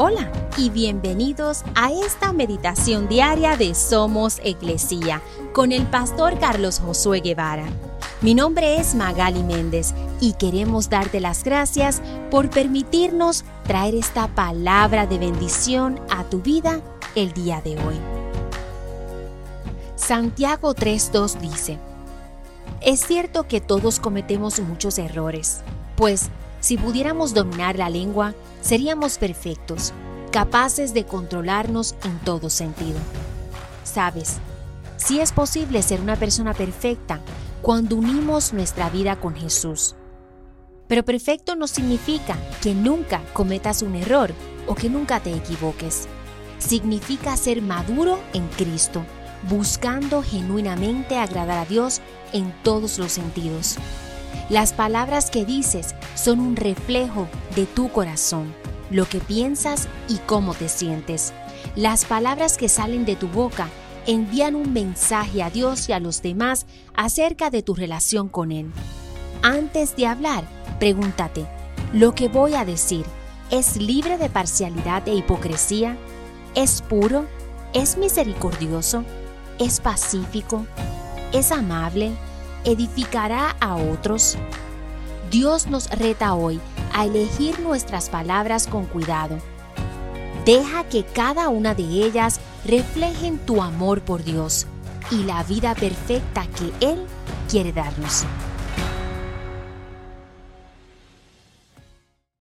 Hola y bienvenidos a esta meditación diaria de Somos Iglesia con el pastor Carlos Josué Guevara. Mi nombre es Magali Méndez y queremos darte las gracias por permitirnos traer esta palabra de bendición a tu vida el día de hoy. Santiago 3.2 dice, Es cierto que todos cometemos muchos errores, pues si pudiéramos dominar la lengua, seríamos perfectos, capaces de controlarnos en todo sentido. Sabes, si es posible ser una persona perfecta cuando unimos nuestra vida con Jesús. Pero perfecto no significa que nunca cometas un error o que nunca te equivoques. Significa ser maduro en Cristo, buscando genuinamente agradar a Dios en todos los sentidos. Las palabras que dices son un reflejo de tu corazón, lo que piensas y cómo te sientes. Las palabras que salen de tu boca envían un mensaje a Dios y a los demás acerca de tu relación con Él. Antes de hablar, pregúntate, ¿lo que voy a decir es libre de parcialidad e hipocresía? ¿Es puro? ¿Es misericordioso? ¿Es pacífico? ¿Es amable? Edificará a otros? Dios nos reta hoy a elegir nuestras palabras con cuidado. Deja que cada una de ellas reflejen tu amor por Dios y la vida perfecta que Él quiere darnos.